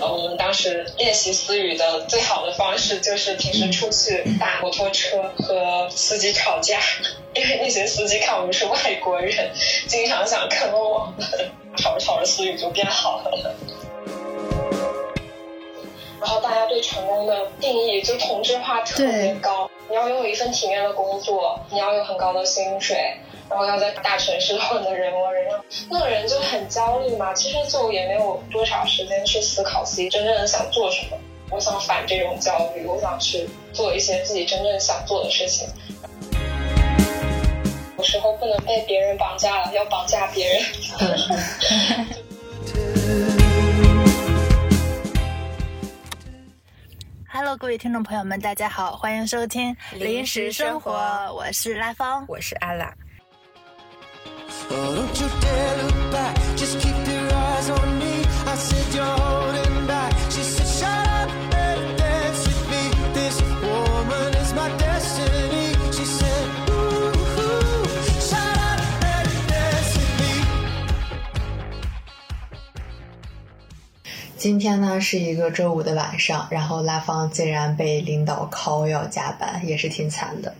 我们当时练习私语的最好的方式就是平时出去打摩托车和司机吵架，因为那些司机看我们是外国人，经常想坑我们，吵着吵着私语就变好了。然后大家对成功的定义就同质化特别高，你要拥有一份体面的工作，你要有很高的薪水，然后要在大城市混的人模人样，那个人就很焦虑嘛。其实就也没有多少时间去思考自己真正的想做什么。我想反这种焦虑，我想去做一些自己真正想做的事情。有时候不能被别人绑架了，要绑架别人。Hello，各位听众朋友们，大家好，欢迎收听《临时生活》，我是拉芳，我是阿拉。今天呢是一个周五的晚上，然后拉芳竟然被领导 call 要加班，也是挺惨的。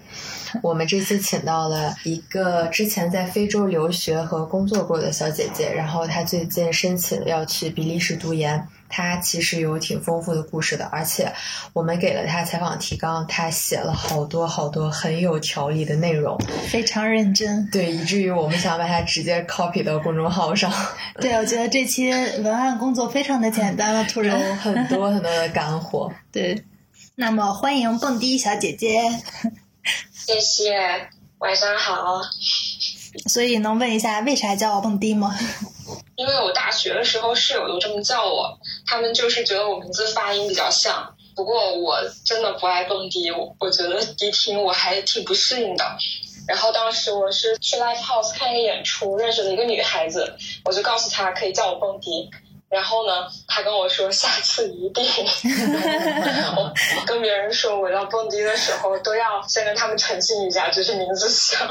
我们这次请到了一个之前在非洲留学和工作过的小姐姐，然后她最近申请要去比利时读研。她其实有挺丰富的故事的，而且我们给了她采访提纲，她写了好多好多很有条理的内容，非常认真。对，以至于我们想把它直接 copy 到公众号上。对，我觉得这期文案工作非常的简单了，突然有很多很多的干货。对，那么欢迎蹦迪小姐姐。谢谢，晚上好。所以能问一下，为啥叫我蹦迪吗？因为我大学的时候室友都这么叫我，他们就是觉得我名字发音比较像。不过我真的不爱蹦迪，我我觉得迪厅我还挺不适应的。然后当时我是去 live house 看一个演出，认识了一个女孩子，我就告诉她可以叫我蹦迪。然后呢，他跟我说下次一定。我跟别人说我要蹦迪的时候，都要先跟他们澄清一下，就是名字像。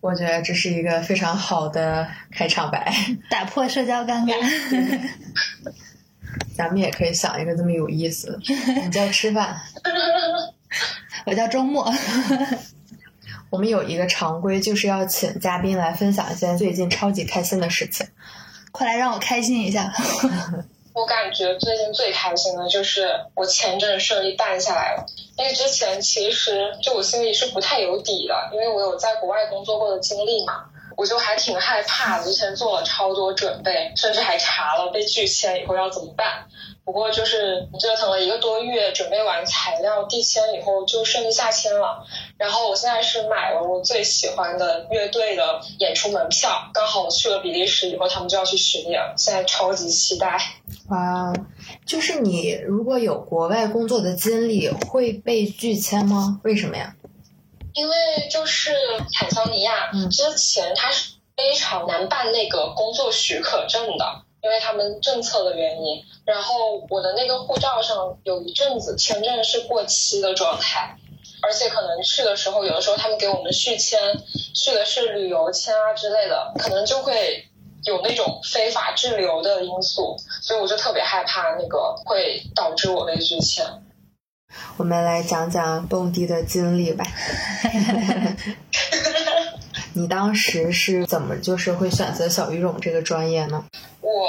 我觉得这是一个非常好的开场白，打破社交尴尬。咱们也可以想一个这么有意思。你叫吃饭，我叫周末。我们有一个常规，就是要请嘉宾来分享一些最近超级开心的事情。快来让我开心一下。我感觉最近最开心的就是我签证顺利办下来了，因为之前其实就我心里是不太有底的，因为我有在国外工作过的经历嘛，我就还挺害怕的，之前做了超多准备，甚至还查了被拒签以后要怎么办。不过就是折腾了一个多月，准备完材料递签以后就顺利下签了。然后我现在是买了我最喜欢的乐队的演出门票，刚好我去了比利时以后，他们就要去巡演，现在超级期待。哇，就是你如果有国外工作的经历，会被拒签吗？为什么呀？因为就是坦桑尼亚之前它是非常难办那个工作许可证的。因为他们政策的原因，然后我的那个护照上有一阵子签证是过期的状态，而且可能去的时候，有的时候他们给我们续签，续的是旅游签啊之类的，可能就会有那种非法滞留的因素，所以我就特别害怕那个会导致我被拒签。我们来讲讲蹦迪的经历吧。你当时是怎么就是会选择小语种这个专业呢？我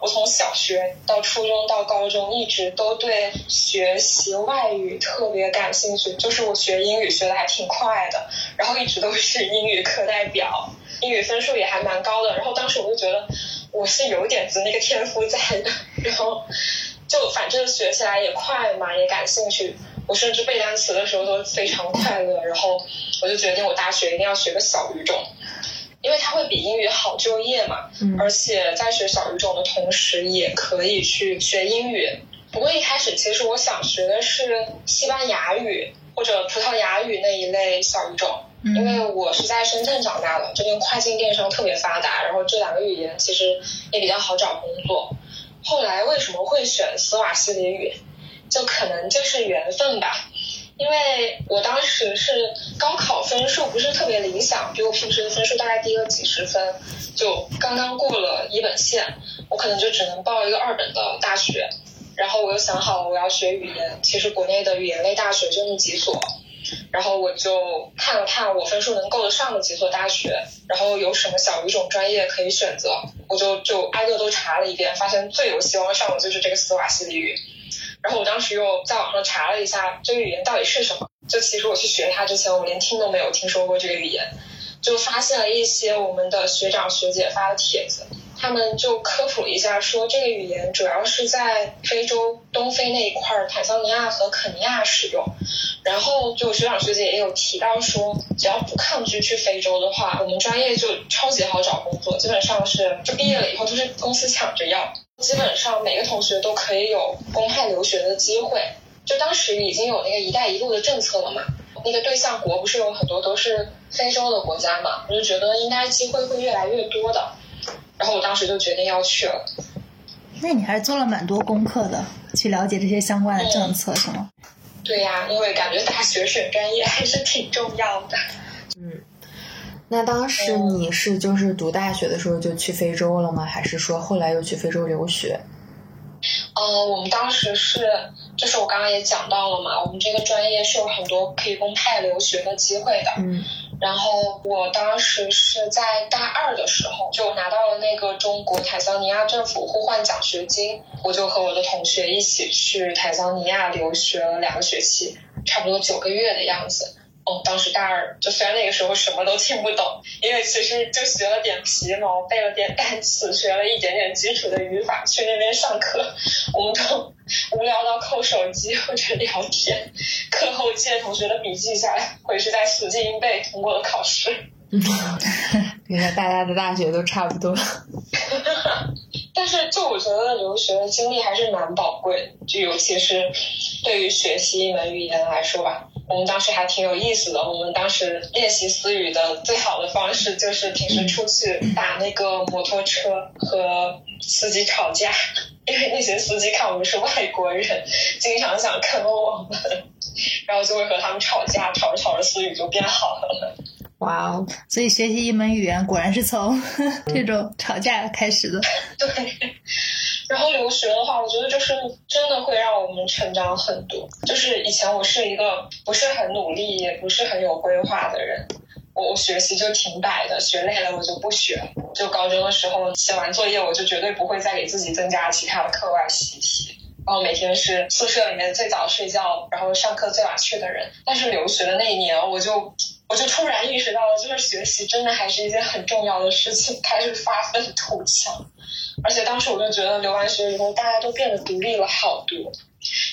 我从小学到初中到高中一直都对学习外语特别感兴趣，就是我学英语学的还挺快的，然后一直都是英语课代表，英语分数也还蛮高的。然后当时我就觉得我是有点子那个天赋在的，然后就反正学起来也快嘛，也感兴趣。我甚至背单词的时候都非常快乐，然后我就决定我大学一定要学个小语种。因为它会比英语好就业嘛，而且在学小语种的同时，也可以去学英语。不过一开始其实我想学的是西班牙语或者葡萄牙语那一类小语种，因为我是在深圳长大的，这边跨境电商特别发达，然后这两个语言其实也比较好找工作。后来为什么会选斯瓦西里语？就可能就是缘分吧。因为我当时是高考分数不是特别理想，比我平时的分数大概低了几十分，就刚刚过了一本线，我可能就只能报一个二本的大学。然后我又想好了我要学语言，其实国内的语言类大学就那几所，然后我就看了看我分数能够得上的几所大学，然后有什么小语种专业可以选择，我就就挨个都查了一遍，发现最有希望上的就是这个斯瓦西里语。然后我当时又在网上查了一下这个语言到底是什么，就其实我去学它之前，我连听都没有听说过这个语言，就发现了一些我们的学长学姐发的帖子。他们就科普了一下，说这个语言主要是在非洲东非那一块儿，坦桑尼亚和肯尼亚使用。然后就学长学姐也有提到说，只要不抗拒去非洲的话，我们专业就超级好找工作，基本上是就毕业了以后都是公司抢着要，基本上每个同学都可以有公派留学的机会。就当时已经有那个“一带一路”的政策了嘛，那个对象国不是有很多都是非洲的国家嘛，我就觉得应该机会会越来越多的。然后我当时就决定要去了。那你还是做了蛮多功课的，去了解这些相关的政策，是吗？对呀，因为感觉大学选专业还是挺重要的。嗯，那当时你是就是读大学的时候就去非洲了吗？还是说后来又去非洲留学？呃，我们当时是，就是我刚刚也讲到了嘛，我们这个专业是有很多可以公派留学的机会的。嗯。然后我当时是在大二的时候就拿到了那个中国坦桑尼亚政府互换奖学金，我就和我的同学一起去坦桑尼亚留学了两个学期，差不多九个月的样子。哦，当时大二，就虽然那个时候什么都听不懂，因为其实就学了点皮毛，背了点单词，学了一点点基础的语法。去那边上课，我们都无聊到扣手机或者聊天，课后借同学的笔记下来，回去再死记硬背，通过了考试。原来，大家的大学都差不多。但是，就我觉得留学的经历还是蛮宝贵，就尤其是对于学习一门语言来说吧。我们当时还挺有意思的。我们当时练习私语的最好的方式就是平时出去打那个摩托车和司机吵架，因为那些司机看我们是外国人，经常想坑我们，然后就会和他们吵架，吵着吵着私语就变好了。哇哦！所以学习一门语言果然是从 这种吵架开始的。对。然后留学的话，我觉得就是真的会让我们成长很多。就是以前我是一个不是很努力，也不是很有规划的人，我我学习就挺摆的，学累了我就不学。就高中的时候写完作业，我就绝对不会再给自己增加其他的课外习题。然后每天是宿舍里面最早睡觉，然后上课最晚去的人。但是留学的那一年，我就我就突然意识到了，就是学习真的还是一件很重要的事情，开始发愤图强。而且当时我就觉得，留完学以后，大家都变得独立了好多。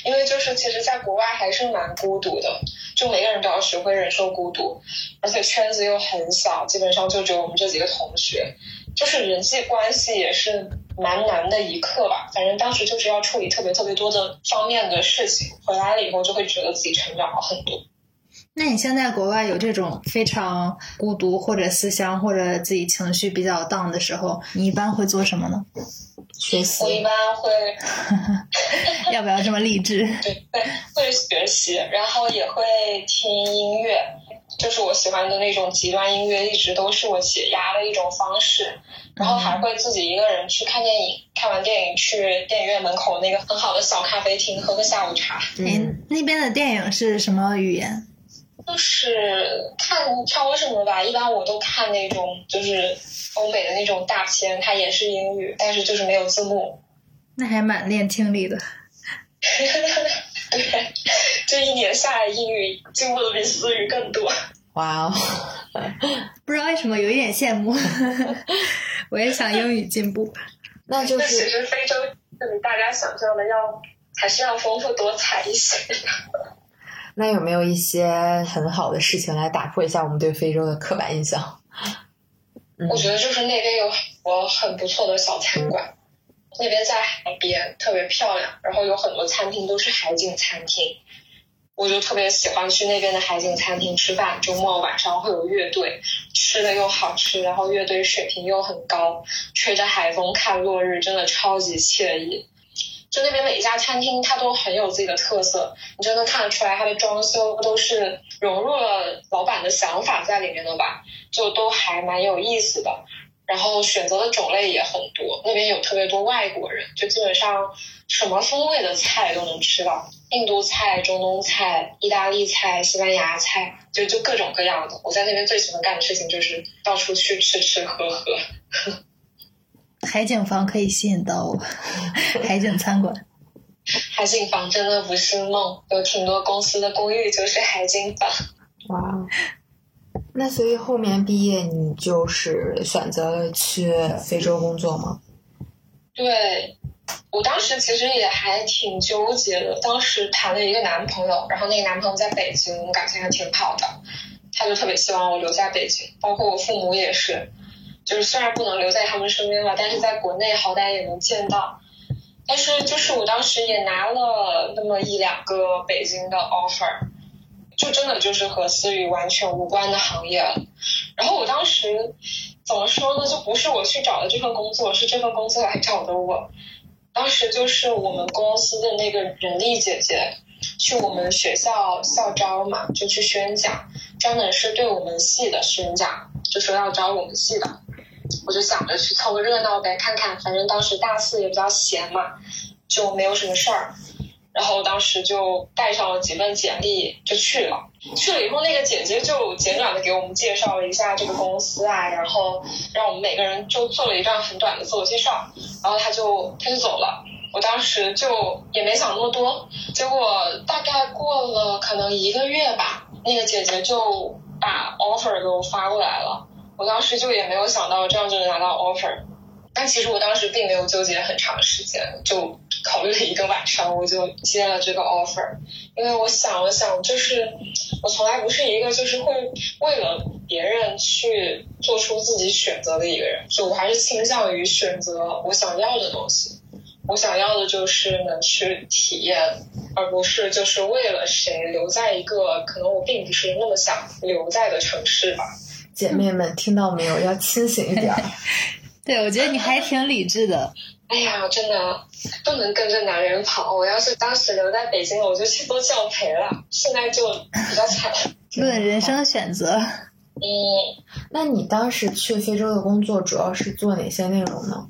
因为就是其实，在国外还是蛮孤独的，就每个人都要学会忍受孤独，而且圈子又很小，基本上就只有我们这几个同学，就是人际关系也是蛮难的一课吧。反正当时就是要处理特别特别多的方面的事情，回来了以后就会觉得自己成长了很多。那你现在国外有这种非常孤独或者思乡或者自己情绪比较 down 的时候，你一般会做什么呢？学习。我一般会。要不要这么励志？对，会会学习，然后也会听音乐，就是我喜欢的那种极端音乐，一直都是我解压的一种方式。然后还会自己一个人去看电影，看完电影去电影院门口那个很好的小咖啡厅喝个下午茶。嗯，那边的电影是什么语言？就是看挑什么吧，一般我都看那种就是欧美的那种大片，它也是英语，但是就是没有字幕。那还蛮练听力的。对，这一年下来英语进步的比思语更多。哇哦，不知道为什么有一点羡慕，我也想英语进步。那就是其实非洲比大家想象的要还是要丰富多彩一些。那有没有一些很好的事情来打破一下我们对非洲的刻板印象？我觉得就是那边有很多很不错的小餐馆，那边在海边，特别漂亮，然后有很多餐厅都是海景餐厅，我就特别喜欢去那边的海景餐厅吃饭。周末晚上会有乐队，吃的又好吃，然后乐队水平又很高，吹着海风看落日，真的超级惬意。就那边每一家餐厅，它都很有自己的特色，你就能看得出来，它的装修都是融入了老板的想法在里面的吧，就都还蛮有意思的。然后选择的种类也很多，那边有特别多外国人，就基本上什么风味的菜都能吃到，印度菜、中东菜、意大利菜、西班牙菜，就就各种各样的。我在那边最喜欢干的事情就是到处去吃吃喝喝。海景房可以吸引到我，海景餐馆。海景房真的不是梦，有挺多公司的公寓就是海景房。哇。那所以后面毕业你就是选择了去非洲工作吗？对，我当时其实也还挺纠结的。当时谈了一个男朋友，然后那个男朋友在北京，感情还挺好的，他就特别希望我留在北京，包括我父母也是，就是虽然不能留在他们身边吧，但是在国内好歹也能见到。但是就是我当时也拿了那么一两个北京的 offer。就真的就是和思雨完全无关的行业了。然后我当时怎么说呢？就不是我去找的这份工作，是这份工作来找的我。当时就是我们公司的那个人力姐姐去我们学校校招嘛，就去宣讲，专门是对我们系的宣讲，就说要招我们系的。我就想着去凑个热闹呗，看看，反正当时大四也比较闲嘛，就没有什么事儿。然后当时就带上了几份简历就去了，去了以后那个姐姐就简短的给我们介绍了一下这个公司啊，然后让我们每个人就做了一段很短的自我介绍，然后她就她就走了。我当时就也没想那么多，结果大概过了可能一个月吧，那个姐姐就把 offer 给我发过来了。我当时就也没有想到这样就能拿到 offer。但其实我当时并没有纠结很长时间，就考虑了一个晚上，我就接了这个 offer。因为我想了想，就是我从来不是一个就是会为了别人去做出自己选择的一个人，就我还是倾向于选择我想要的东西。我想要的就是能去体验，而不是就是为了谁留在一个可能我并不是那么想留在的城市吧。姐妹们，听到没有？要清醒一点。对，我觉得你还挺理智的。哎呀，真的不能跟着男人跑。我要是当时留在北京了，我就去做教培了。现在就比较惨。论人生选择。嗯，那你当时去非洲的工作主要是做哪些内容呢？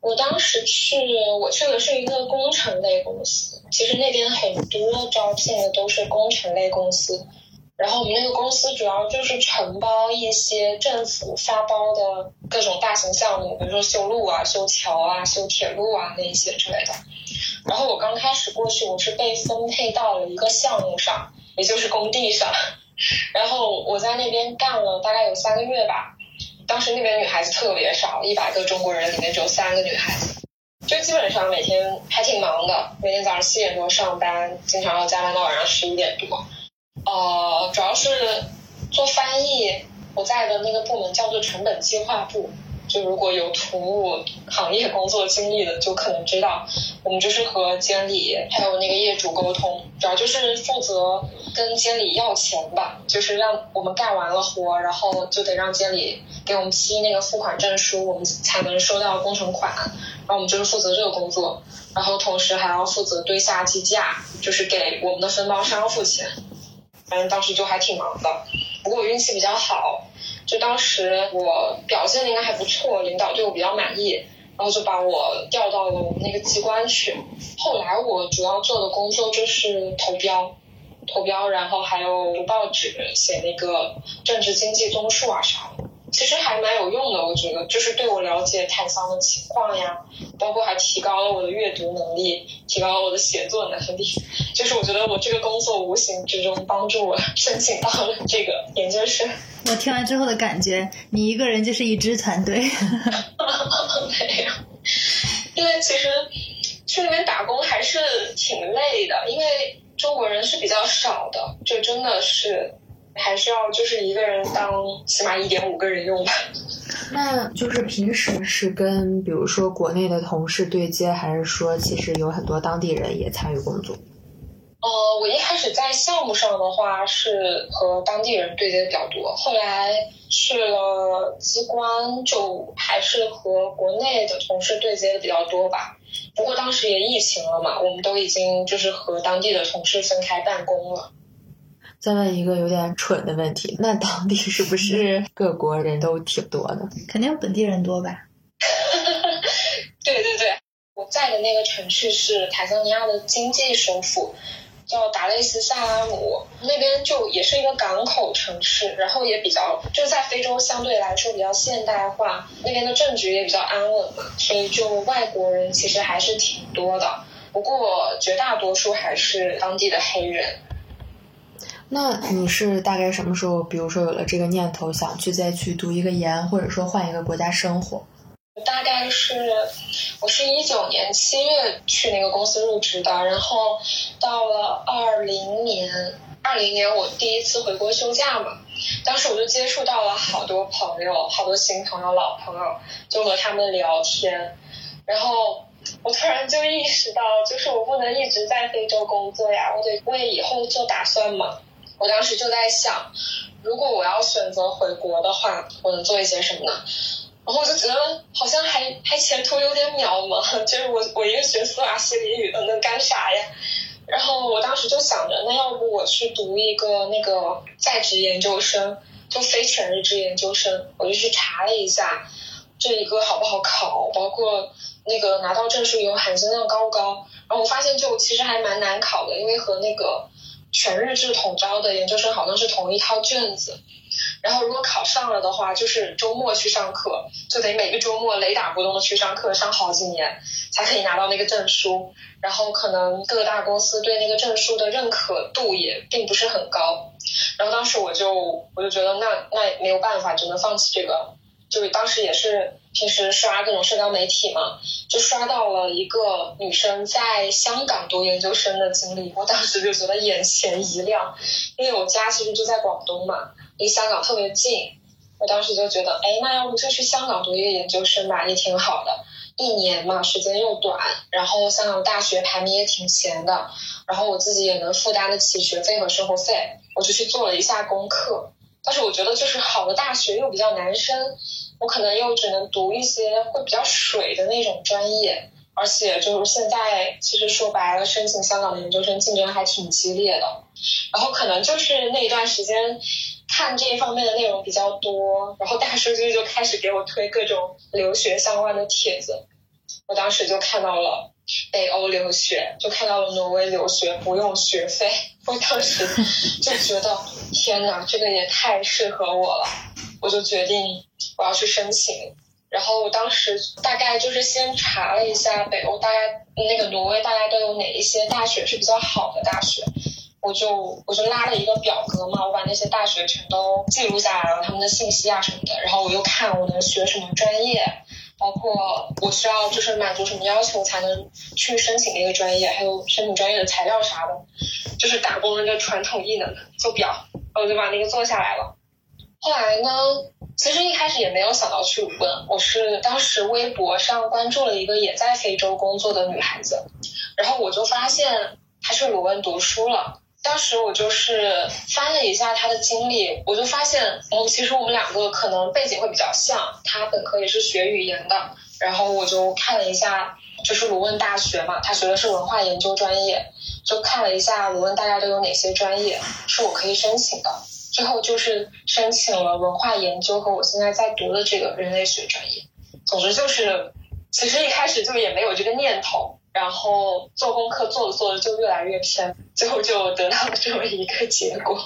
我当时去，我去的是一个工程类公司。其实那边很多招聘的都是工程类公司。然后我们那个公司主要就是承包一些政府发包的各种大型项目，比如说修路啊、修桥啊、修铁路啊那一些之类的。然后我刚开始过去，我是被分配到了一个项目上，也就是工地上。然后我在那边干了大概有三个月吧。当时那边女孩子特别少，一百个中国人里面只有三个女孩子，就基本上每天还挺忙的，每天早上七点多上班，经常要加班到晚上十一点多。呃，主要是做翻译，我在的那个部门叫做成本计划部。就如果有土木行业工作经历的，就可能知道，我们就是和监理还有那个业主沟通，主要就是负责跟监理要钱吧，就是让我们干完了活，然后就得让监理给我们批那个付款证书，我们才能收到工程款。然后我们就是负责这个工作，然后同时还要负责对下计价，就是给我们的分包商付钱。反正当时就还挺忙的，不过我运气比较好，就当时我表现的应该还不错，领导对我比较满意，然后就把我调到了我们那个机关去。后来我主要做的工作就是投标，投标，然后还有读报纸、写那个政治经济综述啊啥的。其实还蛮有用的，我觉得，就是对我了解坦桑的情况呀，包括还提高了我的阅读能力，提高了我的写作能力。就是我觉得我这个工作无形之中帮助我申请到了这个研究生。我听完之后的感觉，你一个人就是一支团队。没有，因为其实去那边打工还是挺累的，因为中国人是比较少的，就真的是。还是要就是一个人当起码一点五个人用吧。那就是平时是跟比如说国内的同事对接，还是说其实有很多当地人也参与工作？呃，我一开始在项目上的话是和当地人对接比较多，后来去了机关就还是和国内的同事对接的比较多吧。不过当时也疫情了嘛，我们都已经就是和当地的同事分开办公了。再问一个有点蠢的问题，那当地是不是 各国人都挺多的？肯定本地人多吧？对对对，我在的那个城市是坦桑尼亚的经济首府。叫达累斯萨拉姆，那边就也是一个港口城市，然后也比较就是在非洲相对来说比较现代化，那边的政局也比较安稳嘛，所以就外国人其实还是挺多的，不过绝大多数还是当地的黑人。那你是大概什么时候，比如说有了这个念头，想去再去读一个研，或者说换一个国家生活？大概是我是一九年七月去那个公司入职的，然后到了二零年，二零年我第一次回国休假嘛，当时我就接触到了好多朋友，好多新朋友、老朋友，就和他们聊天，然后我突然就意识到，就是我不能一直在非洲工作呀，我得为以后做打算嘛。我当时就在想，如果我要选择回国的话，我能做一些什么呢？然后我就觉得好像还还前途有点渺茫，就是我我一个学斯瓦西里语的能干啥呀？然后我当时就想着，那要不我去读一个那个在职研究生，就非全日制研究生。我就去查了一下这一个好不好考，包括那个拿到证书以后含金量高不高。然后我发现就其实还蛮难考的，因为和那个全日制统招的研究生好像是同一套卷子。然后如果考上了的话，就是周末去上课，就得每个周末雷打不动的去上课，上好几年才可以拿到那个证书。然后可能各大公司对那个证书的认可度也并不是很高。然后当时我就我就觉得那那也没有办法，只能放弃这个。就是当时也是平时刷各种社交媒体嘛，就刷到了一个女生在香港读研究生的经历，我当时就觉得眼前一亮，因为我家其实就在广东嘛。离香港特别近，我当时就觉得，哎，那要不就去香港读一个研究生吧，也挺好的，一年嘛，时间又短，然后香港大学排名也挺前的，然后我自己也能负担得起学费和生活费，我就去做了一下功课。但是我觉得就是好的大学又比较难升，我可能又只能读一些会比较水的那种专业，而且就是现在其实说白了，申请香港的研究生竞争还挺激烈的。然后可能就是那一段时间看这一方面的内容比较多，然后大数据就开始给我推各种留学相关的帖子，我当时就看到了北欧留学，就看到了挪威留学不用学费，我当时就觉得天哪，这个也太适合我了，我就决定我要去申请。然后我当时大概就是先查了一下北欧大概那个挪威大概都有哪一些大学是比较好的大学。我就我就拉了一个表格嘛，我把那些大学全都记录下来了，他们的信息啊什么的。然后我又看我能学什么专业，包括我需要就是满足什么要求才能去申请那个专业，还有申请专业的材料啥的，就是打工人的传统技能做表，我就把那个做下来了。后来呢，其实一开始也没有想到去问，我是当时微博上关注了一个也在非洲工作的女孩子，然后我就发现她去鲁汶读书了。当时我就是翻了一下他的经历，我就发现，哦，其实我们两个可能背景会比较像。他本科也是学语言的，然后我就看了一下，就是鲁汶大学嘛，他学的是文化研究专业，就看了一下鲁汶大概都有哪些专业是我可以申请的，最后就是申请了文化研究和我现在在读的这个人类学专业。总之就是，其实一开始就也没有这个念头。然后做功课做着做着就越来越偏，最后就得到了这么一个结果。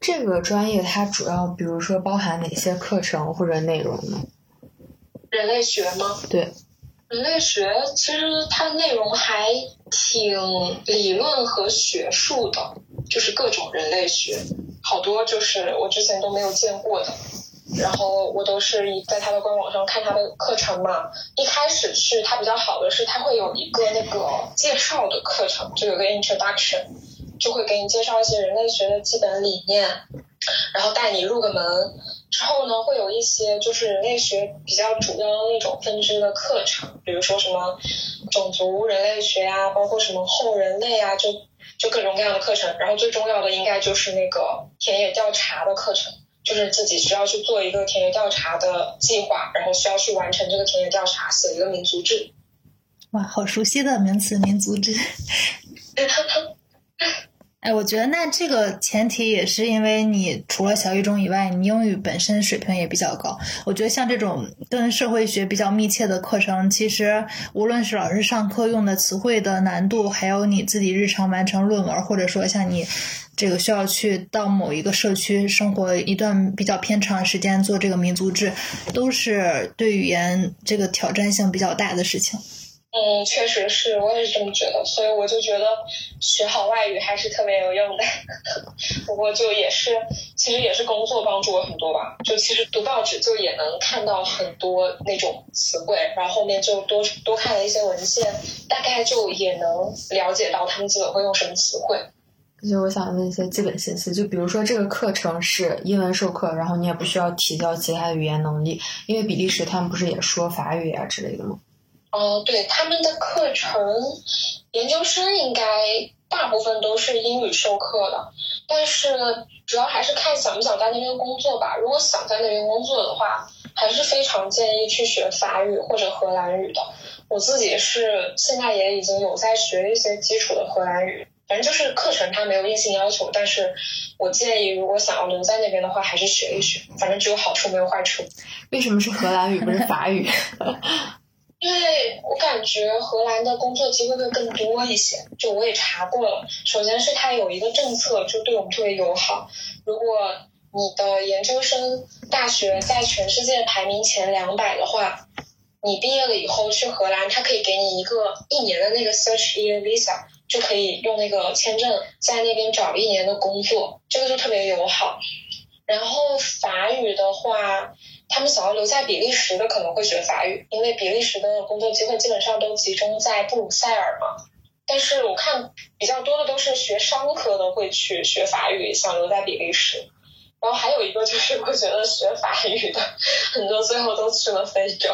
这个专业它主要比如说包含哪些课程或者内容呢？人类学吗？对，人类学其实它的内容还挺理论和学术的，就是各种人类学，好多就是我之前都没有见过的。然后我都是以在他的官网上看他的课程嘛。一开始是他比较好的是，他会有一个那个介绍的课程，就有个 introduction，就会给你介绍一些人类学的基本理念，然后带你入个门。之后呢，会有一些就是人类学比较主要的那种分支的课程，比如说什么种族、人类学呀，包括什么后人类啊，就就各种各样的课程。然后最重要的应该就是那个田野调查的课程，就是自己需要去做一个田野调查的计划，然后需要去完成这个田野调查，写一个民族志。哇，好熟悉的名词，民族志。哎，我觉得那这个前提也是因为你除了小语种以外，你英语本身水平也比较高。我觉得像这种跟社会学比较密切的课程，其实无论是老师上课用的词汇的难度，还有你自己日常完成论文，或者说像你这个需要去到某一个社区生活一段比较偏长时间做这个民族志，都是对语言这个挑战性比较大的事情。嗯，确实是我也是这么觉得，所以我就觉得学好外语还是特别有用的。不过就也是，其实也是工作帮助我很多吧。就其实读报纸就也能看到很多那种词汇，然后后面就多多看了一些文献，大概就也能了解到他们基本会用什么词汇。就我想问一些基本信息，就比如说这个课程是英文授课，然后你也不需要提交其他的语言能力，因为比利时他们不是也说法语啊之类的吗？哦，对，他们的课程，研究生应该大部分都是英语授课的，但是主要还是看想不想在那边工作吧。如果想在那边工作的话，还是非常建议去学法语或者荷兰语的。我自己是现在也已经有在学一些基础的荷兰语，反正就是课程它没有硬性要求，但是我建议如果想要留在那边的话，还是学一学，反正只有好处没有坏处。为什么是荷兰语不是法语？因为我感觉荷兰的工作机会会更多一些，就我也查过了。首先是它有一个政策，就对我们特别友好。如果你的研究生大学在全世界排名前两百的话，你毕业了以后去荷兰，它可以给你一个一年的那个 search year visa，就可以用那个签证在那边找一年的工作，这个就特别友好。然后法语的话。他们想要留在比利时的可能会学法语，因为比利时的工作机会基本上都集中在布鲁塞尔嘛。但是我看比较多的都是学商科的会去学法语，想留在比利时。然后还有一个就是我觉得学法语的很多最后都去了非洲，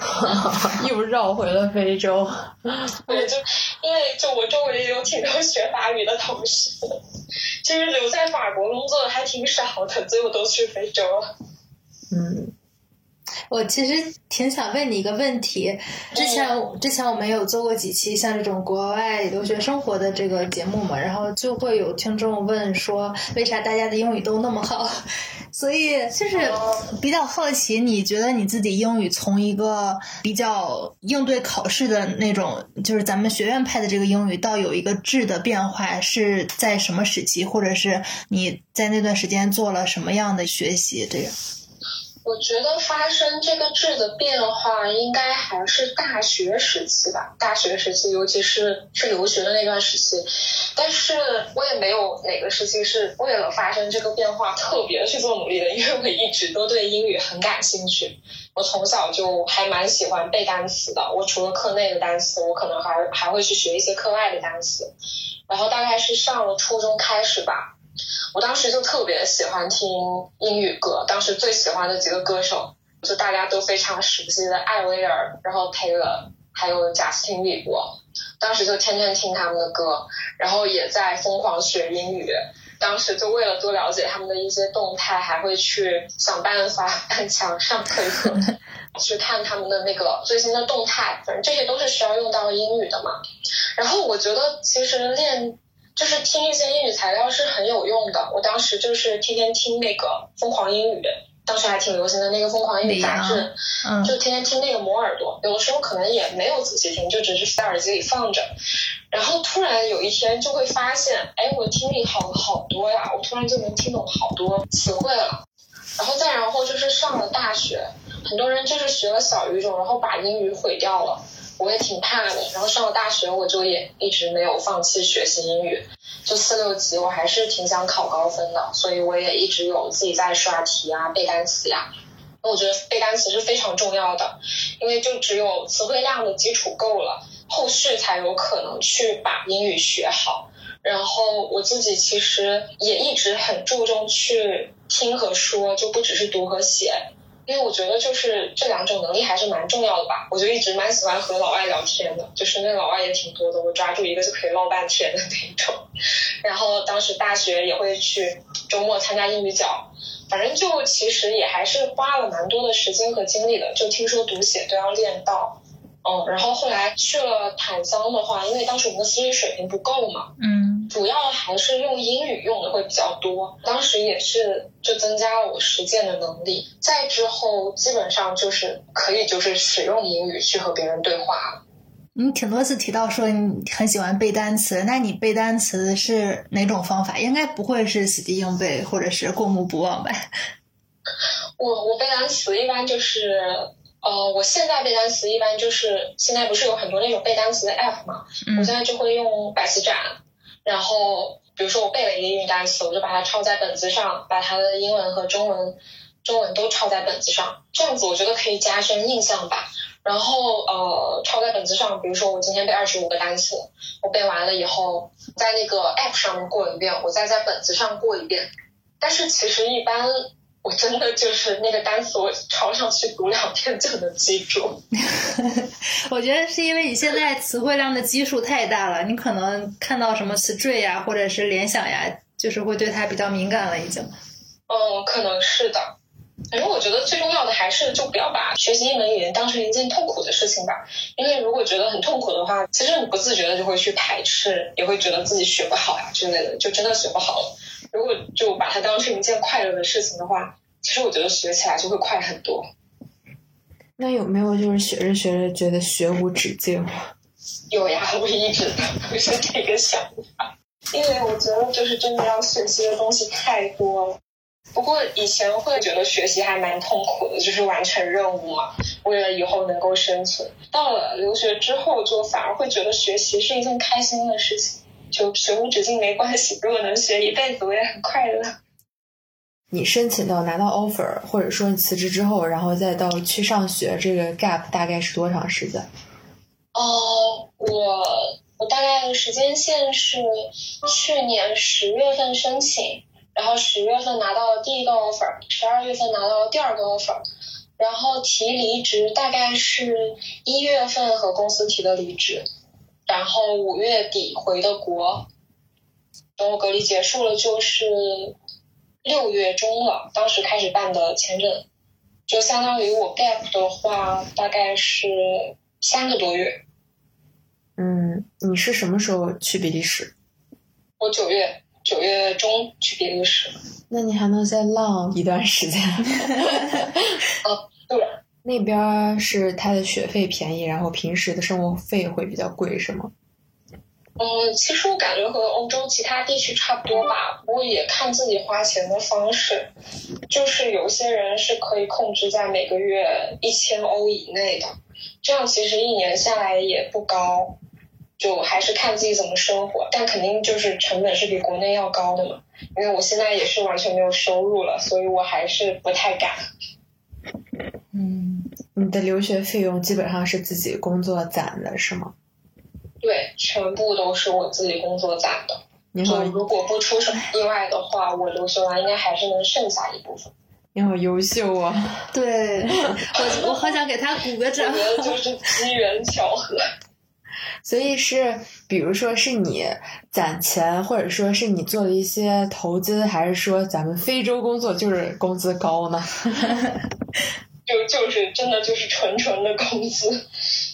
又绕回了非洲。对，就因为就我周围有挺多学法语的同事，其实留在法国工作的还挺少的，最后都去非洲了。嗯，我其实挺想问你一个问题。之前之前我们有做过几期像这种国外留学生活的这个节目嘛，然后就会有听众问说，为啥大家的英语都那么好？所以就是比较好奇，你觉得你自己英语从一个比较应对考试的那种，就是咱们学院派的这个英语，到有一个质的变化，是在什么时期，或者是你在那段时间做了什么样的学习？这样。我觉得发生这个质的变化，应该还是大学时期吧。大学时期，尤其是去留学的那段时期。但是我也没有哪个时期是为了发生这个变化特别去做努力的，因为我一直都对英语很感兴趣。我从小就还蛮喜欢背单词的。我除了课内的单词，我可能还还会去学一些课外的单词。然后大概是上了初中开始吧。我当时就特别喜欢听英语歌，当时最喜欢的几个歌手就大家都非常熟悉的艾薇儿，然后 Taylor，还有贾斯汀比伯，当时就天天听他们的歌，然后也在疯狂学英语。当时就为了多了解他们的一些动态，还会去想办法 翻墙上推特，去看他们的那个最新的动态，反正这些都是需要用到英语的嘛。然后我觉得其实练。就是听一些英语材料是很有用的。我当时就是天天听那个《疯狂英语》，当时还挺流行的那个《疯狂英语》杂志，就天天听那个磨耳朵。有的时候可能也没有仔细听，就只是在耳机里放着。然后突然有一天就会发现，哎，我的听力好了好多呀！我突然就能听懂好多词汇了。然后再然后就是上了大学，很多人就是学了小语种，然后把英语毁掉了。我也挺怕的，然后上了大学，我就也一直没有放弃学习英语，就四六级，我还是挺想考高分的，所以我也一直有自己在刷题啊、背单词呀。那我觉得背单词是非常重要的，因为就只有词汇量的基础够了，后续才有可能去把英语学好。然后我自己其实也一直很注重去听和说，就不只是读和写。因为我觉得就是这两种能力还是蛮重要的吧。我就一直蛮喜欢和老外聊天的，就是那老外也挺多的，我抓住一个就可以唠半天的那种。然后当时大学也会去周末参加英语角，反正就其实也还是花了蛮多的时间和精力的。就听说读写都要练到，嗯，然后后来去了坦桑的话，因为当时我们的思维水平不够嘛，嗯主要还是用英语用的会比较多。当时也是就增加了我实践的能力。再之后基本上就是可以就是使用英语去和别人对话了。你挺多次提到说你很喜欢背单词，那你背单词是哪种方法？应该不会是死记硬背或者是过目不忘吧？我我背单词一般就是，呃，我现在背单词一般就是现在不是有很多那种背单词的 app 嘛，我嗯现在就会用百词斩，然后比如说我背了一个英语单词，我就把它抄在本子上，把它的英文和中文中文都抄在本子上，这样子我觉得可以加深印象吧。然后呃，抄在本子上，比如说我今天背二十五个单词，我背完了以后，在那个 app 上面过一遍，我再在本子上过一遍。但是其实一般我真的就是那个单词，我抄上去读两遍就能记住。我觉得是因为你现在词汇量的基数太大了，你可能看到什么词缀呀，或者是联想呀，就是会对它比较敏感了，已经。嗯，可能是的。反正我觉得最重要的还是就不要把学习一门语言当成一件痛苦的事情吧，因为如果觉得很痛苦的话，其实你不自觉的就会去排斥，也会觉得自己学不好呀之类的，就真的学不好了。如果就把它当成一件快乐的事情的话，其实我觉得学起来就会快很多。那有没有就是学着学着觉得学无止境？有呀，我一直都是这个想法，因为我觉得就是真的要学习的东西太多了。不过以前会觉得学习还蛮痛苦的，就是完成任务嘛，为了以后能够生存。到了留学之后，就反而会觉得学习是一件开心的事情，就学无止境没关系，如果能学一辈子，我也很快乐。你申请到拿到 offer，或者说你辞职之后，然后再到去上学，这个 gap 大概是多长时间？哦，我我大概的时间线是去年十月份申请，然后十月份拿到了第一个 offer，十二月份拿到了第二个 offer，然后提离职大概是一月份和公司提的离职，然后五月底回的国，等我隔离结束了就是六月中了，当时开始办的签证，就相当于我 gap 的话大概是三个多月。嗯，你是什么时候去比利时？我九月九月中去比利时。那你还能再浪一段时间？对，那边是他的学费便宜，然后平时的生活费会比较贵，是吗？嗯，其实我感觉和欧洲其他地区差不多吧，不过也看自己花钱的方式。就是有些人是可以控制在每个月一千欧以内的，这样其实一年下来也不高，就还是看自己怎么生活。但肯定就是成本是比国内要高的嘛，因为我现在也是完全没有收入了，所以我还是不太敢。嗯，你的留学费用基本上是自己工作攒的，是吗？对，全部都是我自己工作攒的。你好就，如果不出什么意外的话，我留学完应该还是能剩下一部分。你好优秀啊！对我，我好想给他鼓个我掌觉。得就是机缘巧合。所以是，比如说是你攒钱，或者说是你做了一些投资，还是说咱们非洲工作就是工资高呢？就就是真的就是纯纯的工资，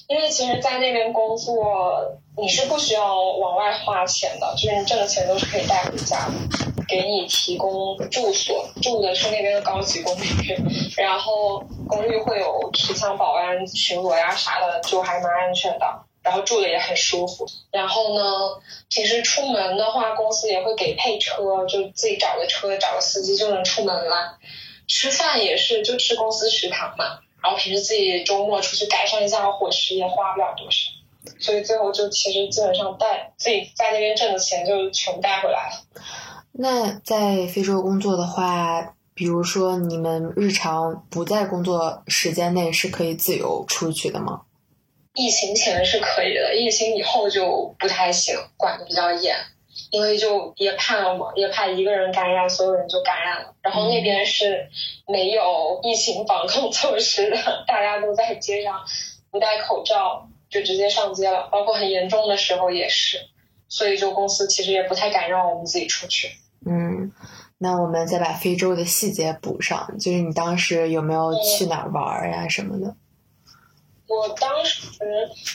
因为其实，在那边工作你是不需要往外花钱的，就是你挣的钱都是可以带回家，给你提供住所，住的是那边的高级公寓，然后公寓会有持枪保安巡逻呀啥的，就还蛮安全的。然后住的也很舒服，然后呢，平时出门的话，公司也会给配车，就自己找个车，找个司机就能出门了。吃饭也是就吃公司食堂嘛，然后平时自己周末出去改善一下伙食也花不了多少，所以最后就其实基本上带自己在那边挣的钱就全带回来了。那在非洲工作的话，比如说你们日常不在工作时间内是可以自由出去的吗？疫情前是可以的，疫情以后就不太行，管的比较严。因为就也怕了嘛，也怕一个人感染，所有人就感染了。然后那边是没有疫情防控措施的，大家都在街上不戴口罩就直接上街了，包括很严重的时候也是。所以就公司其实也不太敢让我们自己出去。嗯，那我们再把非洲的细节补上，就是你当时有没有去哪儿玩呀什么的？我当时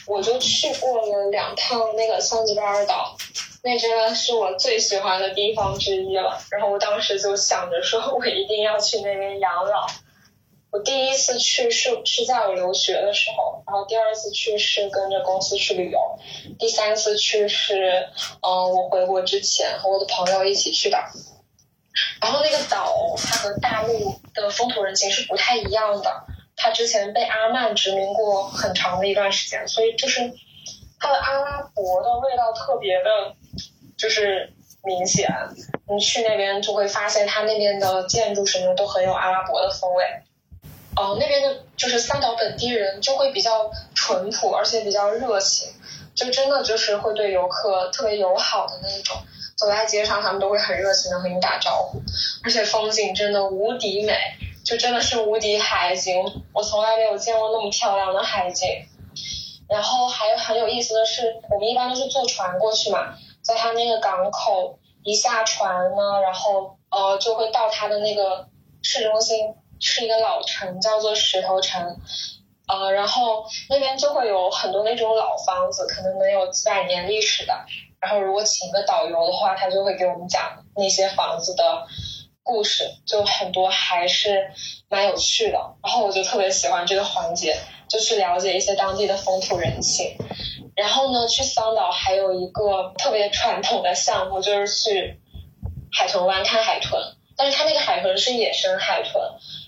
我就去过了两趟那个桑吉巴尔岛，那真的是我最喜欢的地方之一了。然后我当时就想着说，我一定要去那边养老。我第一次去是是在我留学的时候，然后第二次去是跟着公司去旅游，第三次去是嗯我回国之前和我的朋友一起去的。然后那个岛它和大陆的风土人情是不太一样的。它之前被阿曼殖民过很长的一段时间，所以就是它的阿拉伯的味道特别的，就是明显。你去那边就会发现，它那边的建筑什么都很有阿拉伯的风味。哦，那边的就是三岛本地人就会比较淳朴，而且比较热情，就真的就是会对游客特别友好的那一种。走在街上，他们都会很热情的和你打招呼，而且风景真的无敌美。就真的是无敌海景，我从来没有见过那么漂亮的海景。然后还有很有意思的是，我们一般都是坐船过去嘛，在他那个港口一下船呢，然后呃就会到他的那个市中心，是一个老城，叫做石头城，呃，然后那边就会有很多那种老房子，可能能有几百年历史的。然后如果请个导游的话，他就会给我们讲那些房子的。故事就很多，还是蛮有趣的。然后我就特别喜欢这个环节，就去了解一些当地的风土人情。然后呢，去桑岛还有一个特别传统的项目，就是去海豚湾看海豚。但是它那个海豚是野生海豚，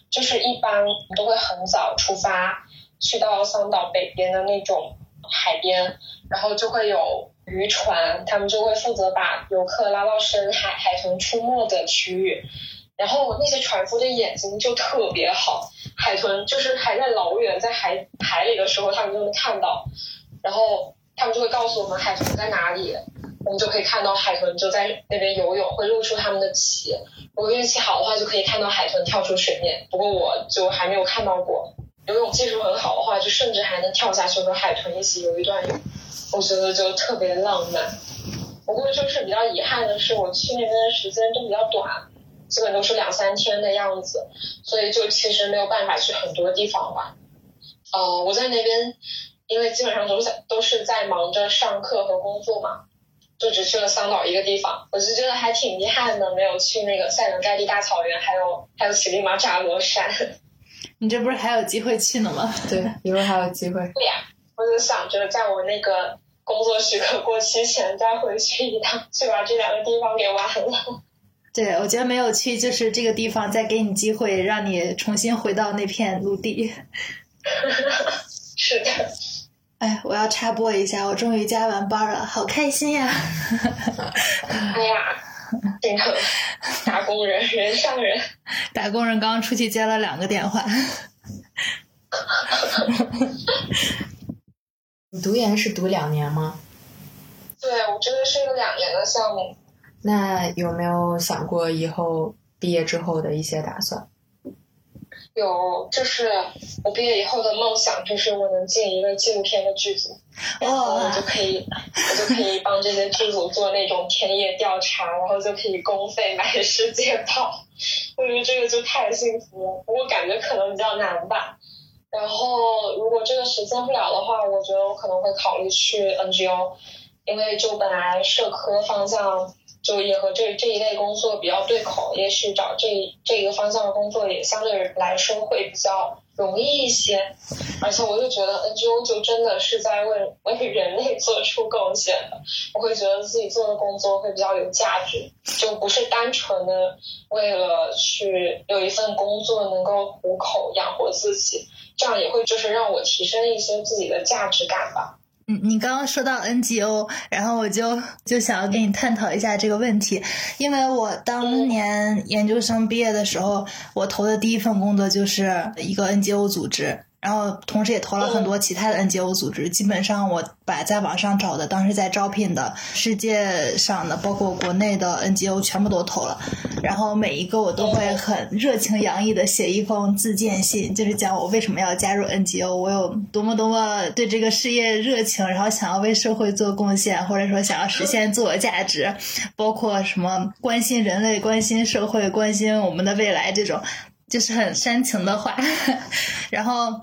就是一般都会很早出发，去到桑岛北边的那种海边，然后就会有。渔船，他们就会负责把游客拉到深海海豚出没的区域，然后那些船夫的眼睛就特别好，海豚就是还在老远在海海里的时候，他们就能看到，然后他们就会告诉我们海豚在哪里，我们就可以看到海豚就在那边游泳，会露出他们的鳍，如果运气好的话，就可以看到海豚跳出水面，不过我就还没有看到过，游泳技术很好的话，就甚至还能跳下去和海豚一起游一段泳。我觉得就特别浪漫，不过就是比较遗憾的是，我去那边的时间都比较短，基本都是两三天的样子，所以就其实没有办法去很多地方玩。呃，我在那边，因为基本上都是在都是在忙着上课和工作嘛，就只去了桑岛一个地方，我就觉得还挺遗憾的，没有去那个塞伦盖蒂大草原，还有还有乞力马扎罗山。你这不是还有机会去呢吗？对，以后还有机会。对呀，我就想着在我那个。工作许可过期前再回去一趟，去把这两个地方给玩了。对，我觉得没有去，就是这个地方再给你机会，让你重新回到那片陆地。是的。哎，我要插播一下，我终于加完班了，好开心呀！哎呀，打工人，人上人。打工人刚出去接了两个电话。你读研是读两年吗？对，我这个是一个两年的项目。那有没有想过以后毕业之后的一些打算？有，就是我毕业以后的梦想就是我能进一个纪录片的剧组，然后我就可以，我就可以帮这些剧组做那种田野调查，然后就可以公费买世界跑。我觉得这个就太幸福了，不过感觉可能比较难吧。然后，如果这个实现不了的话，我觉得我可能会考虑去 NGO，因为就本来社科方向就也和这这一类工作比较对口，也许找这这一个方向的工作也相对来说会比较容易一些。而且我就觉得 NGO 就真的是在为为人类做出贡献的，我会觉得自己做的工作会比较有价值，就不是单纯的为了去有一份工作能够糊口养活自己。这样也会就是让我提升一些自己的价值感吧。嗯，你刚刚说到 NGO，然后我就就想要跟你探讨一下这个问题，因为我当年研究生毕业的时候，我投的第一份工作就是一个 NGO 组织。然后同时也投了很多其他的 NGO 组织。基本上我把在网上找的当时在招聘的世界上的，包括国内的 NGO 全部都投了。然后每一个我都会很热情洋溢的写一封自荐信，就是讲我为什么要加入 NGO，我有多么多么对这个事业热情，然后想要为社会做贡献，或者说想要实现自我价值，包括什么关心人类、关心社会、关心我们的未来这种。就是很煽情的话，然后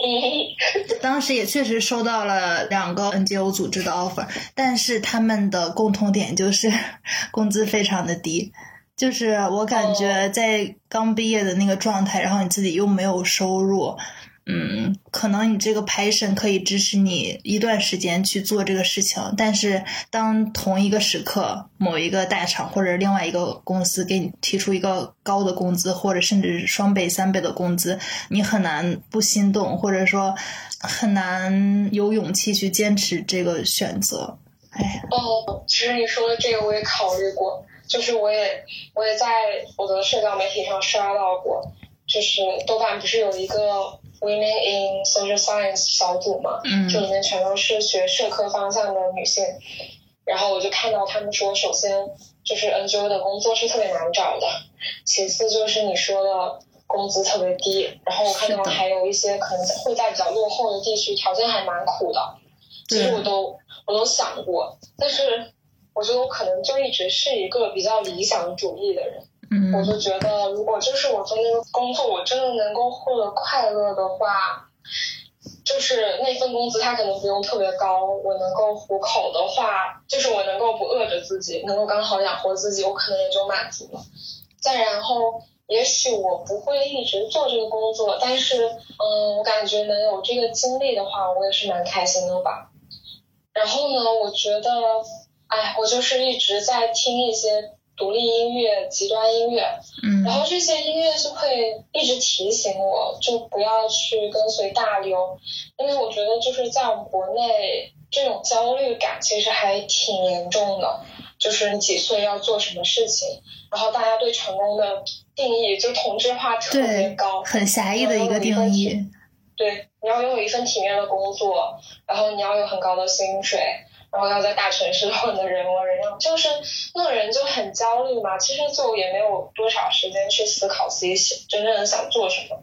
当时也确实收到了两个 NGO 组织的 offer，但是他们的共同点就是 工资非常的低，就是我感觉在刚毕业的那个状态，然后你自己又没有收入。嗯，可能你这个 passion 可以支持你一段时间去做这个事情，但是当同一个时刻，某一个大厂或者另外一个公司给你提出一个高的工资，或者甚至是双倍、三倍的工资，你很难不心动，或者说很难有勇气去坚持这个选择。哎，哦，其实你说的这个我也考虑过，就是我也我也在我的社交媒体上刷到过，就是豆瓣不是有一个。Women in Social Science 小组嘛，嗯，就里面全都是学社科方向的女性。然后我就看到他们说，首先就是 NGO 的工作是特别难找的，其次就是你说的工资特别低。然后我看到还有一些可能会在比较落后的地区，条件还蛮苦的。其实我都我都想过，但是我觉得我可能就一直是一个比较理想主义的人。我就觉得，如果就是我做那个工作，我真的能够获得快乐的话，就是那份工资它可能不用特别高，我能够糊口的话，就是我能够不饿着自己，能够刚好养活自己，我可能也就满足了。再然后，也许我不会一直做这个工作，但是，嗯，我感觉能有这个经历的话，我也是蛮开心的吧。然后呢，我觉得，哎，我就是一直在听一些。独立音乐、极端音乐，嗯，然后这些音乐就会一直提醒我，就不要去跟随大流，因为我觉得就是在我们国内，这种焦虑感其实还挺严重的，就是你几岁要做什么事情，然后大家对成功的定义就同质化特别高，很狭义的一个定义。对，你要拥有一份体面的工作，然后你要有很高的薪水。然后要在大城市 混的人模人样，就是那个人就很焦虑嘛。其实就也没有多少时间去思考自己想真正的想做什么。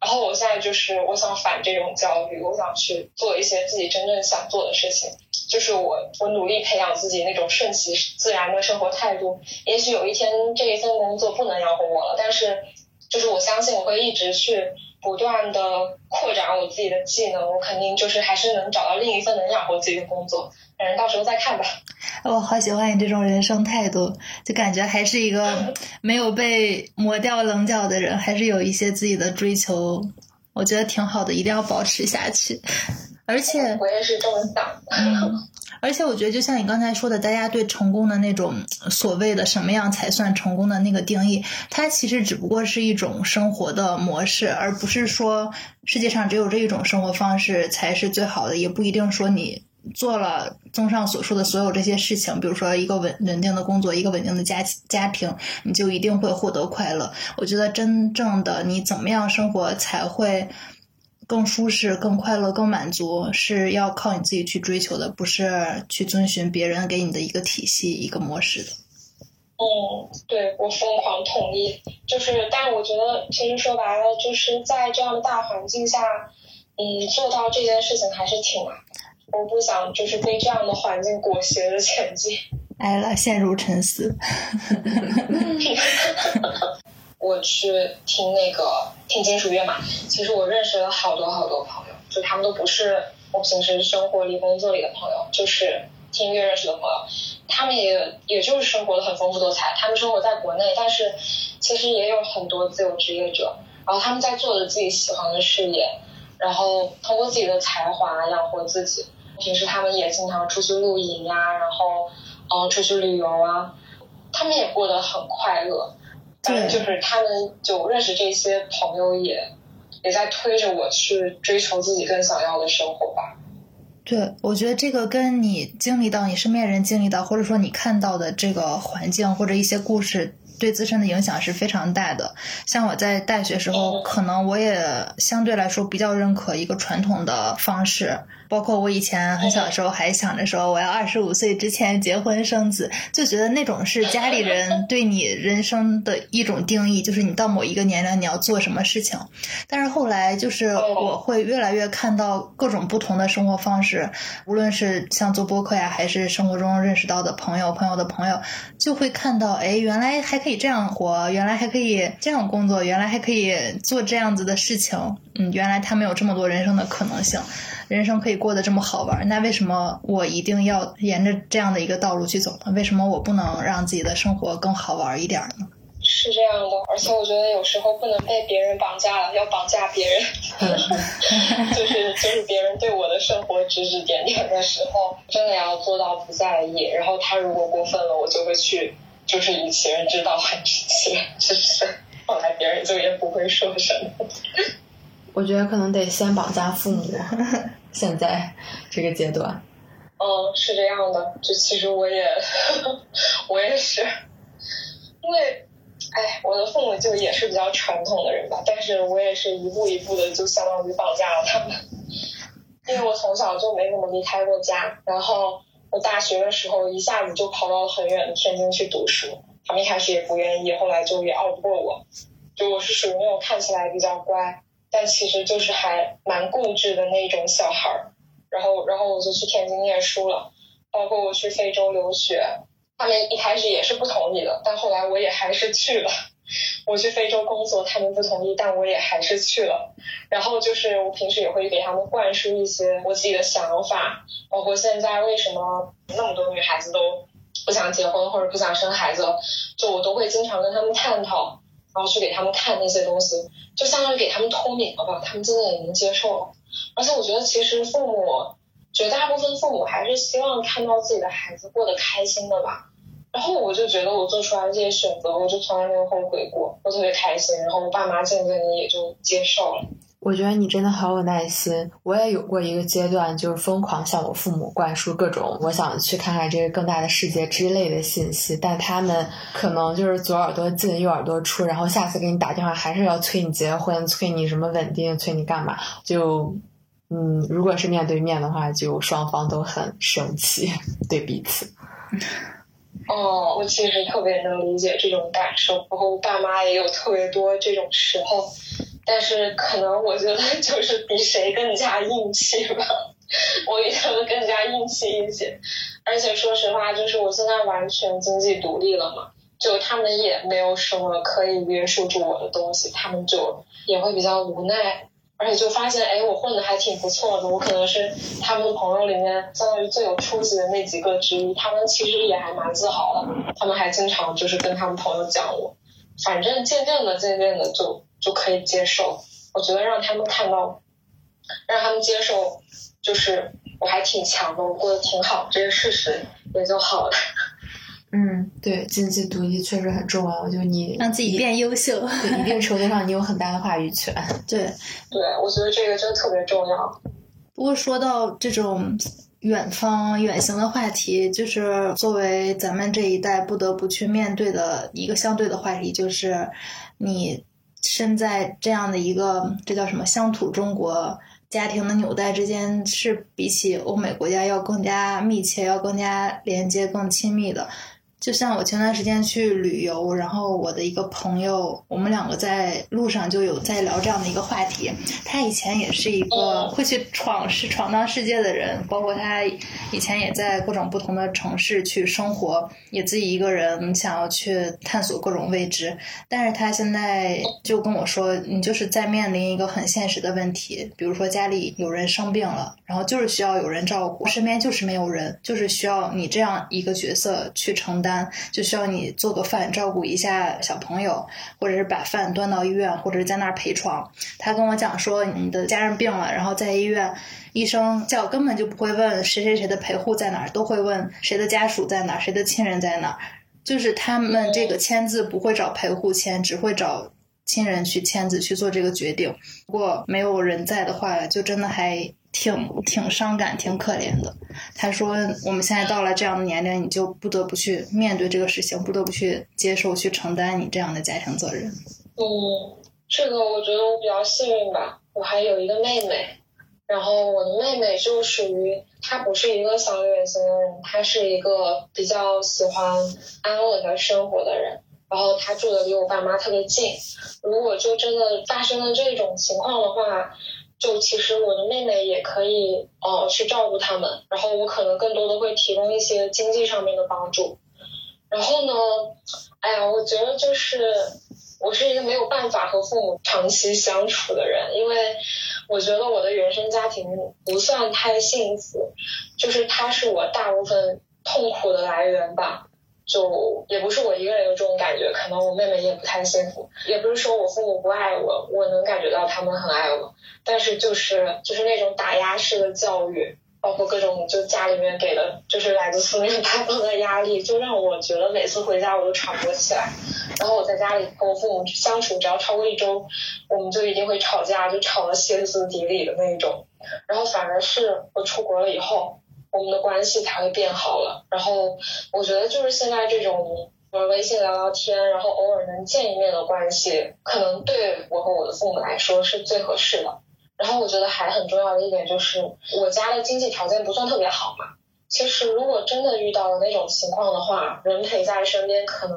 然后我现在就是我想反这种焦虑，我想去做一些自己真正想做的事情。就是我我努力培养自己那种顺其自然的生活态度。也许有一天这一份工作不能养活我了，但是就是我相信我会一直去。不断的扩展我自己的技能，我肯定就是还是能找到另一份能养活自己的工作。反正到时候再看吧。我好喜欢你这种人生态度，就感觉还是一个 没有被磨掉棱角的人，还是有一些自己的追求，我觉得挺好的，一定要保持下去。而且我也是这么想。而且我觉得，就像你刚才说的，大家对成功的那种所谓的什么样才算成功的那个定义，它其实只不过是一种生活的模式，而不是说世界上只有这一种生活方式才是最好的。也不一定说你做了综上所述的所有这些事情，比如说一个稳稳定的工作，一个稳定的家家庭，你就一定会获得快乐。我觉得真正的你怎么样生活才会。更舒适、更快乐、更满足，是要靠你自己去追求的，不是去遵循别人给你的一个体系、一个模式的。嗯，对我疯狂同意。就是，但我觉得，其实说白了，就是在这样的大环境下，嗯，做到这件事情还是挺难。我不想就是被这样的环境裹挟着前进。挨了，陷入沉思。我去听那个听金属乐嘛，其实我认识了好多好多朋友，就他们都不是我平时生活里、工作里的朋友，就是听音乐认识的朋友。他们也也就是生活的很丰富多彩，他们生活在国内，但是其实也有很多自由职业者，然后他们在做着自己喜欢的事业，然后通过自己的才华养活自己。平时他们也经常出去露营呀，然后嗯出去旅游啊，他们也过得很快乐。对，就是他们就认识这些朋友，也也在推着我去追求自己更想要的生活吧。对，我觉得这个跟你经历到、你身边人经历到，或者说你看到的这个环境或者一些故事对自身的影响是非常大的。像我在大学时候，可能我也相对来说比较认可一个传统的方式。包括我以前很小的时候，还想着说我要二十五岁之前结婚生子，就觉得那种是家里人 对你人生的一种定义，就是你到某一个年龄你要做什么事情。但是后来就是我会越来越看到各种不同的生活方式，无论是像做播客呀，还是生活中认识到的朋友、朋友的朋友，就会看到，哎，原来还可以这样活，原来还可以这样工作，原来还可以做这样子的事情。嗯，原来他们有这么多人生的可能性。人生可以过得这么好玩，那为什么我一定要沿着这样的一个道路去走呢？为什么我不能让自己的生活更好玩一点呢？是这样的，而且我觉得有时候不能被别人绑架了，要绑架别人。就是就是别人对我的生活指指点点的时候，真的要做到不在意。然后他如果过分了，我就会去，就是以其人之道还治其人之身，后来别人就也不会说什么。我觉得可能得先绑架父母，现在这个阶段。嗯，是这样的。就其实我也，我也是，因为，哎，我的父母就也是比较传统的人吧。但是我也是一步一步的，就相当于绑架了他们。因为我从小就没怎么离开过家，然后我大学的时候一下子就跑到很远的天津去读书。他们一开始也不愿意，后来就也拗不过我。就我是属于那种看起来比较乖。但其实就是还蛮固执的那种小孩儿，然后然后我就去天津念书了，包括我去非洲留学，他们一开始也是不同意的，但后来我也还是去了。我去非洲工作，他们不同意，但我也还是去了。然后就是我平时也会给他们灌输一些我自己的想法，包括现在为什么那么多女孩子都不想结婚或者不想生孩子，就我都会经常跟他们探讨。然后去给他们看那些东西，就相当于给他们脱敏了吧？他们真的也能接受了。而且我觉得，其实父母绝大部分父母还是希望看到自己的孩子过得开心的吧。然后我就觉得，我做出来的这些选择，我就从来没有后悔过，我特别开心。然后我爸妈渐渐的也就接受了。我觉得你真的好有耐心。我也有过一个阶段，就是疯狂向我父母灌输各种我想去看看这个更大的世界之类的信息，但他们可能就是左耳朵进右耳朵出，然后下次给你打电话还是要催你结婚，催你什么稳定，催你干嘛？就嗯，如果是面对面的话，就双方都很生气对彼此。哦，我其实特别能理解这种感受，然后爸妈也有特别多这种时候。但是可能我觉得 就是比谁更加硬气吧，我比他们更加硬气一些。而且说实话，就是我现在完全经济独立了嘛，就他们也没有什么可以约束住我的东西，他们就也会比较无奈。而且就发现，哎，我混的还挺不错的，我可能是他们朋友里面相当于最有出息的那几个之一，他们其实也还蛮自豪的，他们还经常就是跟他们朋友讲我。反正渐渐的，渐渐的就。就可以接受，我觉得让他们看到，让他们接受，就是我还挺强的，我过得挺好，这个事实也就好了。嗯，对，经济独立确实很重要，就你让自己变优秀，对，一定程度上你有很大的话语权。对，对，我觉得这个真的特别重要。不过说到这种远方远行的话题，就是作为咱们这一代不得不去面对的一个相对的话题，就是你。身在这样的一个，这叫什么乡土中国家庭的纽带之间，是比起欧美国家要更加密切，要更加连接、更亲密的。就像我前段时间去旅游，然后我的一个朋友，我们两个在路上就有在聊这样的一个话题。他以前也是一个会去闯世、闯荡世界的人，包括他以前也在各种不同的城市去生活，也自己一个人想要去探索各种未知。但是他现在就跟我说，你就是在面临一个很现实的问题，比如说家里有人生病了，然后就是需要有人照顾，身边就是没有人，就是需要你这样一个角色去承担。单就需要你做个饭，照顾一下小朋友，或者是把饭端到医院，或者是在那儿陪床。他跟我讲说，你的家人病了，然后在医院，医生叫根本就不会问谁谁谁的陪护在哪儿，都会问谁的家属在哪儿，谁的亲人在哪儿。就是他们这个签字不会找陪护签，只会找亲人去签字去做这个决定。如果没有人在的话，就真的还挺挺伤感、挺可怜的。他说：“我们现在到了这样的年龄，你就不得不去面对这个事情，不得不去接受、去承担你这样的家庭责任。”嗯，这个我觉得我比较幸运吧，我还有一个妹妹。然后我的妹妹就属于她不是一个小女人型的人，她是一个比较喜欢安稳的生活的人。然后她住的离我爸妈特别近，如果就真的发生了这种情况的话。就其实我的妹妹也可以呃去照顾他们，然后我可能更多的会提供一些经济上面的帮助。然后呢，哎呀，我觉得就是我是一个没有办法和父母长期相处的人，因为我觉得我的原生家庭不算太幸福，就是它是我大部分痛苦的来源吧。就也不是我一个人有这种感觉，可能我妹妹也不太幸福。也不是说我父母不爱我，我能感觉到他们很爱我，但是就是就是那种打压式的教育，包括各种就家里面给的，就是来自四面八方的压力，就让我觉得每次回家我都喘不过气来。然后我在家里和我父母相处，只要超过一周，我们就一定会吵架，就吵得歇斯底里的那一种。然后反而是我出国了以后。我们的关系才会变好了。然后我觉得就是现在这种呃微信聊聊天，然后偶尔能见一面的关系，可能对我和我的父母来说是最合适的。然后我觉得还很重要的一点就是，我家的经济条件不算特别好嘛。其实如果真的遇到了那种情况的话，人陪在身边可能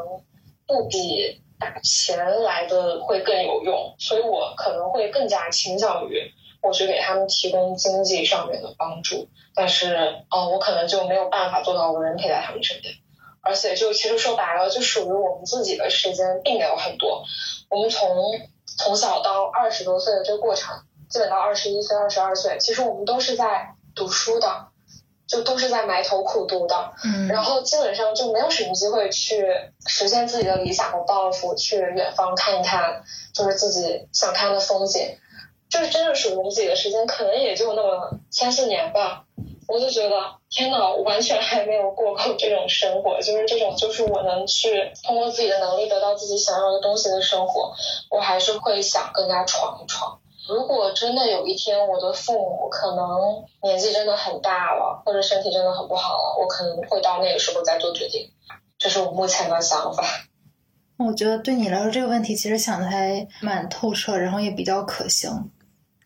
不比打钱来的会更有用。所以我可能会更加倾向于。我去给他们提供经济上面的帮助，但是，哦，我可能就没有办法做到无人陪在他们身边，而且就其实说白了，就属于我们自己的时间并没有很多。我们从从小到二十多岁的这个过程，基本到二十一岁、二十二岁，其实我们都是在读书的，就都是在埋头苦读的。嗯。然后基本上就没有什么机会去实现自己的理想和抱负，去远方看一看，就是自己想看的风景。就是真正属于我自己的时间，可能也就那么三四年吧。我就觉得，天呐，完全还没有过够这种生活，就是这种，就是我能去通过自己的能力得到自己想要的东西的生活，我还是会想更加闯一闯。如果真的有一天我的父母可能年纪真的很大了，或者身体真的很不好了，我可能会到那个时候再做决定。这是我目前的想法。我觉得对你来说这个问题其实想的还蛮透彻，然后也比较可行。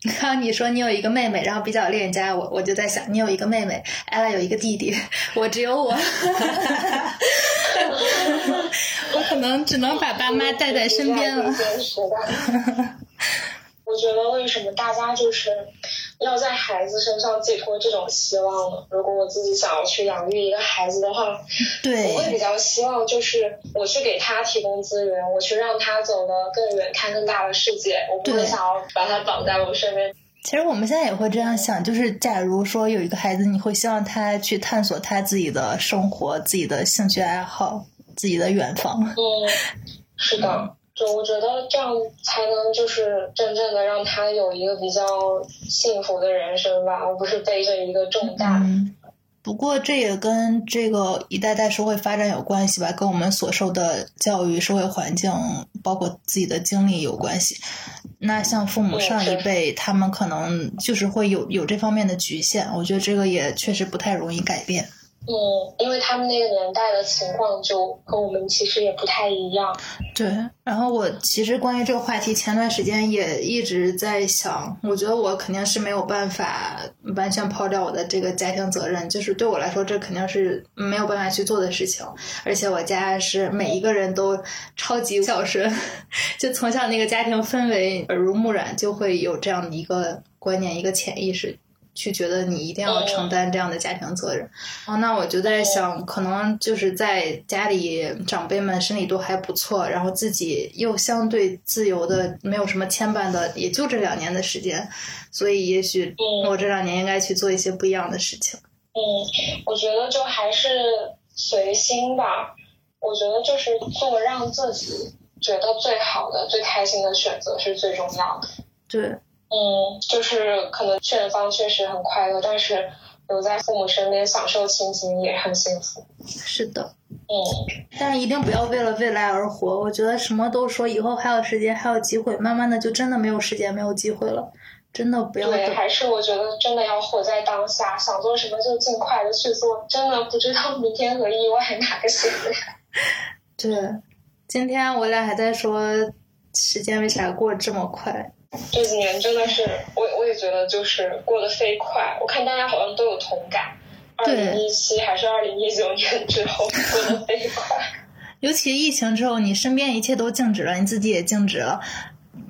然后你说你有一个妹妹，然后比较恋家，我我就在想，你有一个妹妹，艾拉有一个弟弟，我只有我，我可能只能把爸妈带在身边了。我觉得为什么大家就是要在孩子身上寄托这种希望呢？如果我自己想要去养育一个孩子的话，对，我会比较希望就是我去给他提供资源，我去让他走得更远，看更大的世界。我不会想要把他绑在我身边。其实我们现在也会这样想，就是假如说有一个孩子，你会希望他去探索他自己的生活、自己的兴趣爱好、自己的远方。嗯，是的。就我觉得这样才能就是真正的让他有一个比较幸福的人生吧，而不是背着一个重担。不过这也跟这个一代代社会发展有关系吧，跟我们所受的教育、社会环境，包括自己的经历有关系。那像父母上一辈，他们可能就是会有有这方面的局限，我觉得这个也确实不太容易改变。嗯，因为他们那个年代的情况就跟我们其实也不太一样。对，然后我其实关于这个话题，前段时间也一直在想，我觉得我肯定是没有办法完全抛掉我的这个家庭责任，就是对我来说，这肯定是没有办法去做的事情。而且我家是每一个人都超级孝顺，就从小那个家庭氛围耳濡目染，就会有这样的一个观念，一个潜意识。去觉得你一定要承担这样的家庭责任，哦，那我就在想，可能就是在家里长辈们身体都还不错，然后自己又相对自由的，没有什么牵绊的，也就这两年的时间，所以也许我这两年应该去做一些不一样的事情。嗯，我觉得就还是随心吧，我觉得就是做让自己觉得最好的、最开心的选择是最重要的。对。嗯，就是可能去远方确实很快乐，但是留在父母身边享受亲情也很幸福。是的，嗯，但是一定不要为了未来而活。我觉得什么都说以后还有时间，还有机会，慢慢的就真的没有时间，没有机会了。真的不要对，还是我觉得真的要活在当下，想做什么就尽快的去做，真的不知道明天和意外哪个先来。对，今天我俩还在说时间为啥过这么快。这几年真的是，我我也觉得就是过得飞快。我看大家好像都有同感，二对零一七还是二零一九年之后过得飞快。尤其疫情之后，你身边一切都静止了，你自己也静止了，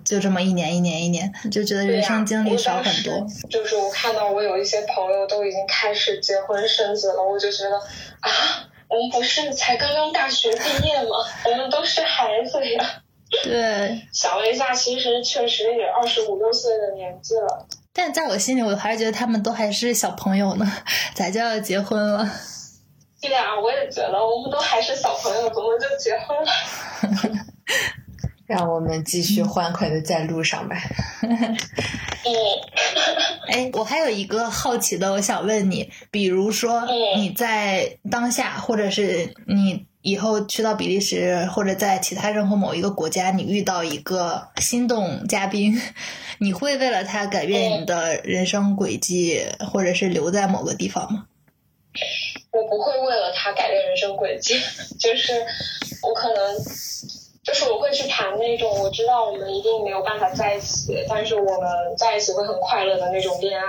就这么一年一年一年，就觉得人生经历少很多。就是我看到我有一些朋友都已经开始结婚生子了，我就觉得啊，我们不是才刚刚大学毕业吗？我们都是孩子呀。对，想了一下，其实确实也二十五六岁的年纪了。但在我心里，我还是觉得他们都还是小朋友呢，咋就要结婚了？对呀，我也觉得，我们都还是小朋友，怎么就结婚了？让我们继续欢快的在路上吧。嗯，哎，我还有一个好奇的，我想问你，比如说嗯你在当下，或者是你以后去到比利时，或者在其他任何某一个国家，你遇到一个心动嘉宾，你会为了他改变你的人生轨迹，或者是留在某个地方吗？我不会为了他改变人生轨迹，就是我可能，就是我会去谈那种我知道我们一定没有办法在一起，但是我们在一起会很快乐的那种恋爱，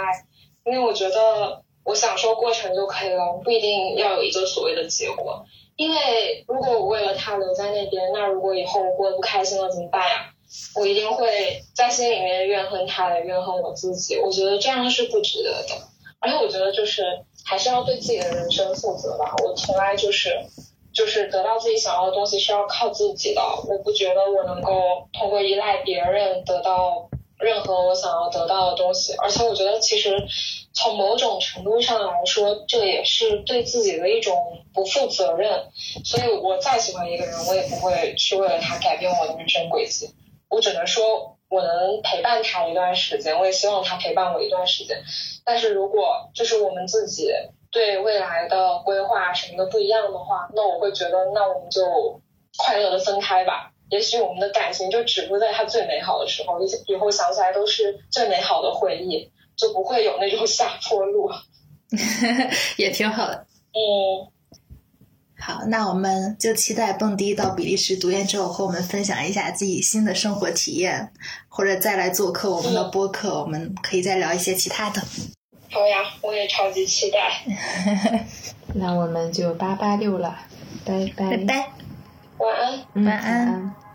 因为我觉得我享受过程就可以了，不一定要有一个所谓的结果。因为如果我为了他留在那边，那如果以后我过得不开心了怎么办呀？我一定会在心里面怨恨他，也怨恨我自己。我觉得这样是不值得的。而且我觉得就是还是要对自己的人生负责吧。我从来就是就是得到自己想要的东西是要靠自己的。我不觉得我能够通过依赖别人得到任何我想要得到的东西。而且我觉得其实从某种程度上来说，这也是对自己的一种不负责任。所以我再喜欢一个人，我也不会去为了他改变我的人生轨迹。我只能说，我能陪伴他一段时间，我也希望他陪伴我一段时间。但是如果就是我们自己对未来的规划什么的不一样的话，那我会觉得，那我们就快乐的分开吧。也许我们的感情就止步在它最美好的时候，以以后想起来都是最美好的回忆，就不会有那种 下坡路。也挺好的。嗯，好，那我们就期待蹦迪到比利时读研之后，和我们分享一下自己新的生活体验，或者再来做客我们的播客，我们可以再聊一些其他的。好呀，我也超级期待。那我们就八八六了，拜拜，拜拜。晚安。嗯晚安晚安。